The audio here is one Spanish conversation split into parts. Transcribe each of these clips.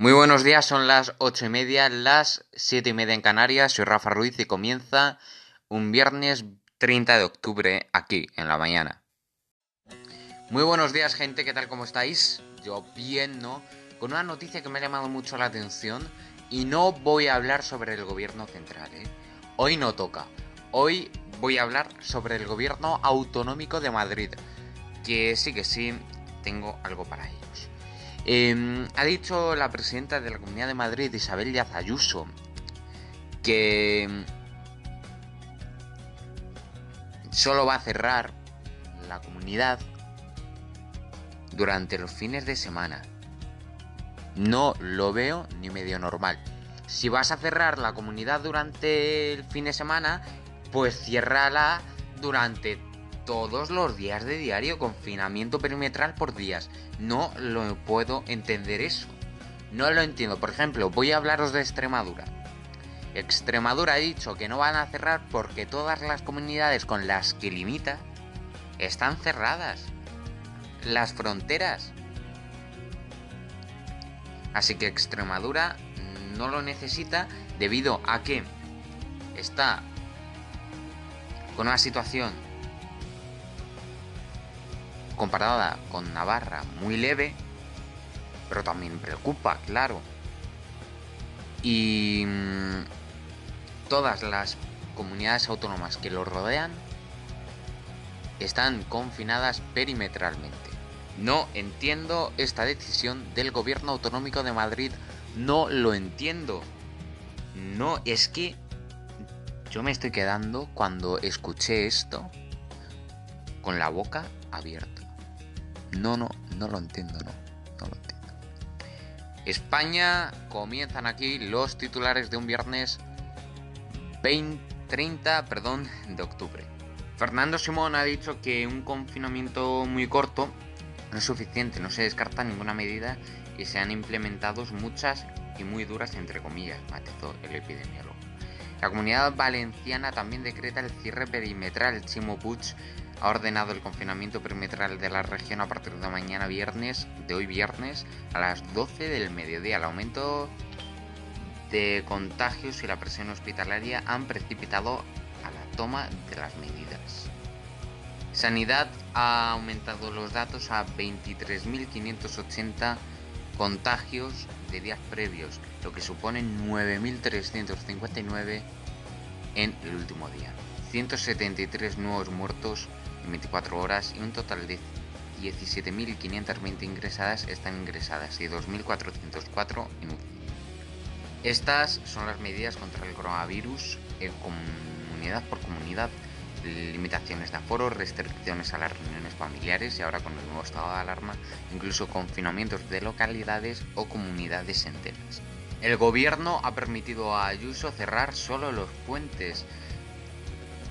Muy buenos días, son las ocho y media, las siete y media en Canarias. Soy Rafa Ruiz y comienza un viernes 30 de octubre aquí en la mañana. Muy buenos días, gente, ¿qué tal? ¿Cómo estáis? Yo bien, ¿no? Con una noticia que me ha llamado mucho la atención y no voy a hablar sobre el gobierno central, ¿eh? Hoy no toca. Hoy voy a hablar sobre el gobierno autonómico de Madrid. Que sí, que sí, tengo algo para ellos. Eh, ha dicho la presidenta de la Comunidad de Madrid, Isabel Díaz Ayuso, que solo va a cerrar la comunidad durante los fines de semana. No lo veo ni medio normal. Si vas a cerrar la comunidad durante el fin de semana, pues ciérrala durante todos los días de diario, confinamiento perimetral por días. No lo puedo entender eso. No lo entiendo. Por ejemplo, voy a hablaros de Extremadura. Extremadura ha dicho que no van a cerrar porque todas las comunidades con las que limita están cerradas. Las fronteras. Así que Extremadura no lo necesita debido a que está con una situación comparada con Navarra muy leve, pero también preocupa, claro. Y mm, todas las comunidades autónomas que lo rodean están confinadas perimetralmente. No entiendo esta decisión del gobierno autonómico de Madrid, no lo entiendo. No, es que yo me estoy quedando cuando escuché esto con la boca abierta. No, no, no lo entiendo, no, no lo entiendo. España, comienzan aquí los titulares de un viernes 20, 30 perdón, de octubre. Fernando Simón ha dicho que un confinamiento muy corto no es suficiente, no se descarta ninguna medida y se han implementado muchas y muy duras entre comillas, matizó el epidemiólogo. La comunidad valenciana también decreta el cierre perimetral. Chimo Puig ha ordenado el confinamiento perimetral de la región a partir de mañana viernes, de hoy viernes, a las 12 del mediodía. El aumento de contagios y la presión hospitalaria han precipitado a la toma de las medidas. Sanidad ha aumentado los datos a 23.580 contagios de días previos, lo que supone 9.359 en el último día. 173 nuevos muertos en 24 horas y un total de 17.520 ingresadas están ingresadas y 2.404 en UCI. Estas son las medidas contra el coronavirus en comunidad por comunidad. Limitaciones de aforo, restricciones a las reuniones familiares y ahora con el nuevo estado de alarma, incluso confinamientos de localidades o comunidades enteras. El gobierno ha permitido a Ayuso cerrar solo los puentes.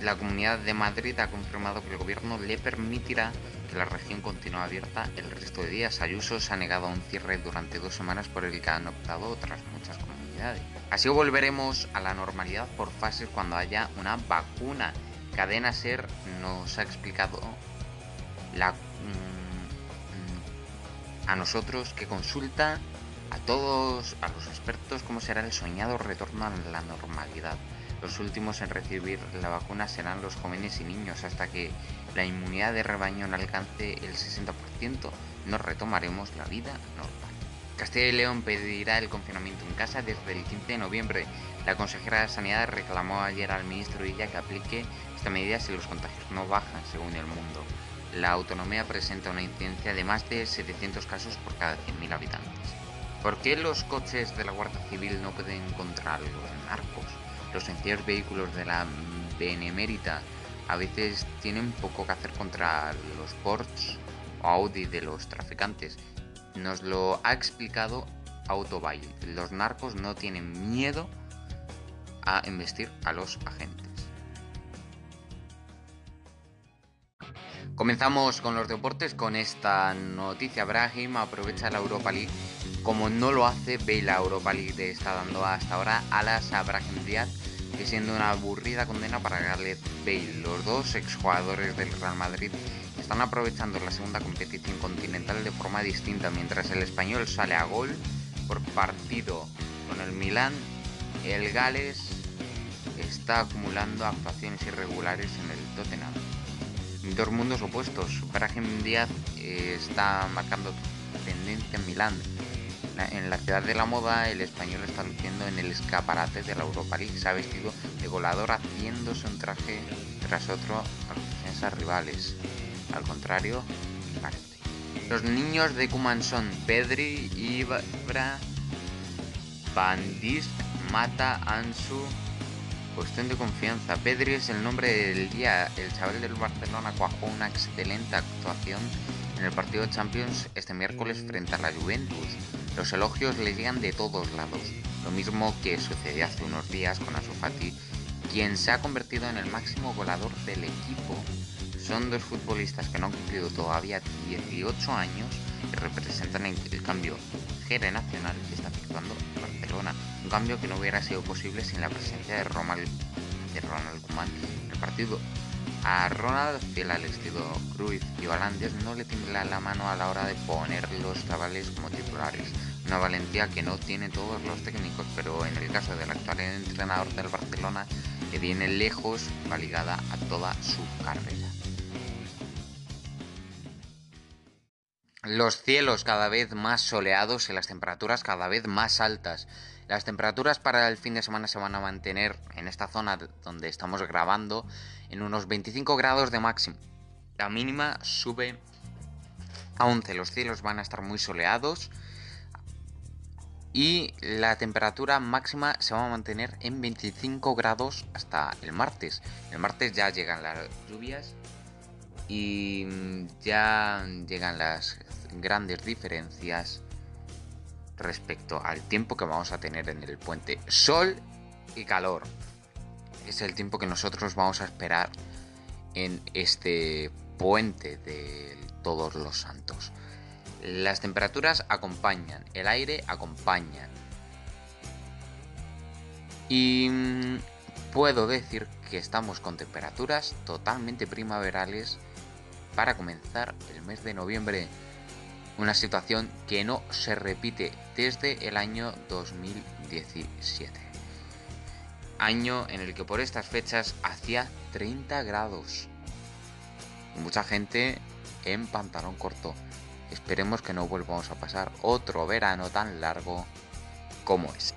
La Comunidad de Madrid ha confirmado que el gobierno le permitirá que la región continúe abierta el resto de días. Ayuso se ha negado a un cierre durante dos semanas por el que han optado otras muchas comunidades. Así volveremos a la normalidad por fases cuando haya una vacuna. Cadena Ser nos ha explicado mm, a nosotros que consulta a todos, a los expertos, cómo será el soñado retorno a la normalidad. Los últimos en recibir la vacuna serán los jóvenes y niños. Hasta que la inmunidad de rebaño no alcance el 60%, nos retomaremos la vida normal. Castilla y León pedirá el confinamiento en casa desde el 15 de noviembre. La consejera de Sanidad reclamó ayer al ministro Villa que aplique esta medida si los contagios no bajan, según el mundo. La autonomía presenta una incidencia de más de 700 casos por cada 100.000 habitantes. ¿Por qué los coches de la Guardia Civil no pueden encontrar los narcos? Los sencillos vehículos de la Benemérita a veces tienen poco que hacer contra los Porsche o Audi de los traficantes. Nos lo ha explicado Autobail. Los narcos no tienen miedo a investir a los agentes. Comenzamos con los deportes con esta noticia. Brahim aprovecha la Europa League como no lo hace Bale. La Europa League le está dando hasta ahora alas a Brahim Díaz, que siendo una aburrida condena para Gareth Bale. Los dos exjugadores del Real Madrid están aprovechando la segunda competición continental de forma distinta, mientras el español sale a gol por partido con el Milán, el Gales está acumulando actuaciones irregulares en el Tottenham. Dos mundos opuestos. Brahim Díaz eh, está marcando tendencia en Milán. En la ciudad de la moda, el español está luciendo en el escaparate de la Europa League. Se ha vestido de volador haciéndose un traje tras otro a los defensas rivales. Al contrario, parece. Los niños de Kuman son Pedri, Ibra, Bandis, Mata, Ansu. Cuestión de confianza. Pedri es el nombre del día. El chaval del Barcelona cuajó una excelente actuación en el partido de Champions este miércoles frente a la Juventus. Los elogios le llegan de todos lados. Lo mismo que sucedió hace unos días con Ansu Fati, quien se ha convertido en el máximo goleador del equipo. Son dos futbolistas que no han cumplido todavía 18 años y representan el cambio generacional que está efectuando Barcelona. Un cambio que no hubiera sido posible sin la presencia de Ronald, de Ronald Koeman en el partido. A Ronald, fiel al estilo Cruyff y Valandes, no le tiembla la mano a la hora de poner los chavales como titulares. Una valentía que no tienen todos los técnicos, pero en el caso del actual entrenador del Barcelona, que viene lejos, va ligada a toda su carrera. Los cielos cada vez más soleados y las temperaturas cada vez más altas. Las temperaturas para el fin de semana se van a mantener en esta zona donde estamos grabando en unos 25 grados de máximo. La mínima sube a 11. Los cielos van a estar muy soleados y la temperatura máxima se va a mantener en 25 grados hasta el martes. El martes ya llegan las lluvias y ya llegan las grandes diferencias respecto al tiempo que vamos a tener en el puente. Sol y calor. Es el tiempo que nosotros vamos a esperar en este puente de todos los santos. Las temperaturas acompañan, el aire acompaña. Y mm, puedo decir que estamos con temperaturas totalmente primaverales para comenzar el mes de noviembre una situación que no se repite desde el año 2017. Año en el que por estas fechas hacía 30 grados. mucha gente en pantalón corto. Esperemos que no volvamos a pasar otro verano tan largo como es.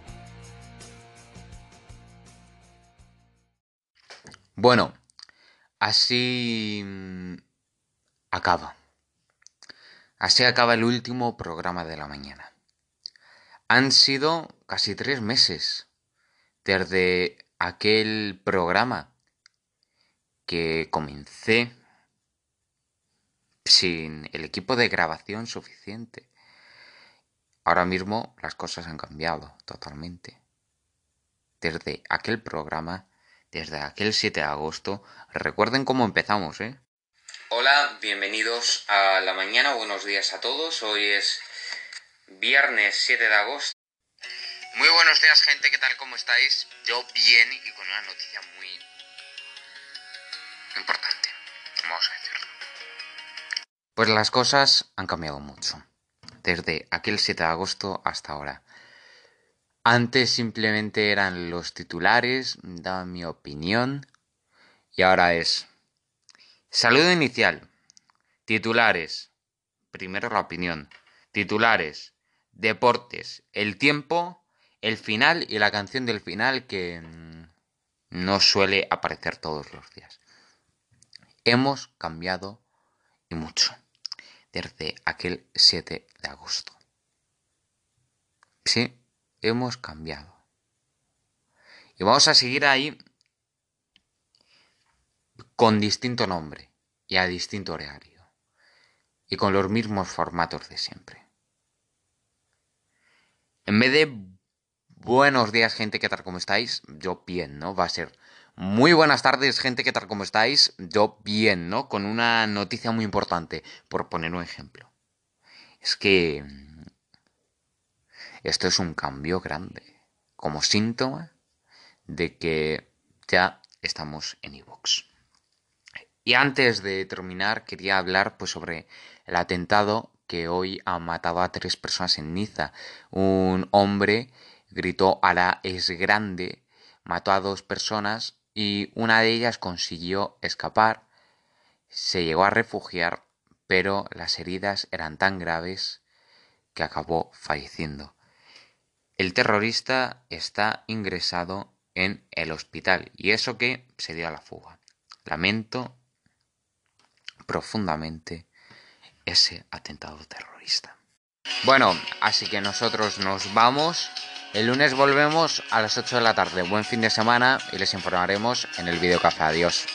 Bueno, así mm, acaba Así acaba el último programa de la mañana. Han sido casi tres meses desde aquel programa que comencé sin el equipo de grabación suficiente. Ahora mismo las cosas han cambiado totalmente. Desde aquel programa, desde aquel 7 de agosto, recuerden cómo empezamos, ¿eh? Hola, bienvenidos a la mañana, buenos días a todos. Hoy es viernes 7 de agosto. Muy buenos días gente, ¿qué tal? ¿Cómo estáis? Yo bien y con una noticia muy importante, vamos a decirlo. Pues las cosas han cambiado mucho, desde aquel 7 de agosto hasta ahora. Antes simplemente eran los titulares, daba mi opinión y ahora es Saludo inicial. Titulares. Primero la opinión. Titulares. Deportes. El tiempo. El final y la canción del final que mm, no suele aparecer todos los días. Hemos cambiado y mucho desde aquel 7 de agosto. Sí, hemos cambiado. Y vamos a seguir ahí con distinto nombre y a distinto horario, y con los mismos formatos de siempre. En vez de buenos días, gente, ¿qué tal como estáis? Yo bien, ¿no? Va a ser muy buenas tardes, gente, ¿qué tal como estáis? Yo bien, ¿no? Con una noticia muy importante, por poner un ejemplo. Es que esto es un cambio grande, como síntoma de que ya estamos en iVoox. Y antes de terminar, quería hablar pues, sobre el atentado que hoy ha matado a tres personas en Niza. Un hombre gritó Ara es grande, mató a dos personas y una de ellas consiguió escapar, se llegó a refugiar, pero las heridas eran tan graves que acabó falleciendo. El terrorista está ingresado en el hospital y eso que se dio a la fuga. Lamento profundamente ese atentado terrorista. Bueno, así que nosotros nos vamos. El lunes volvemos a las 8 de la tarde. Buen fin de semana y les informaremos en el video café. Adiós.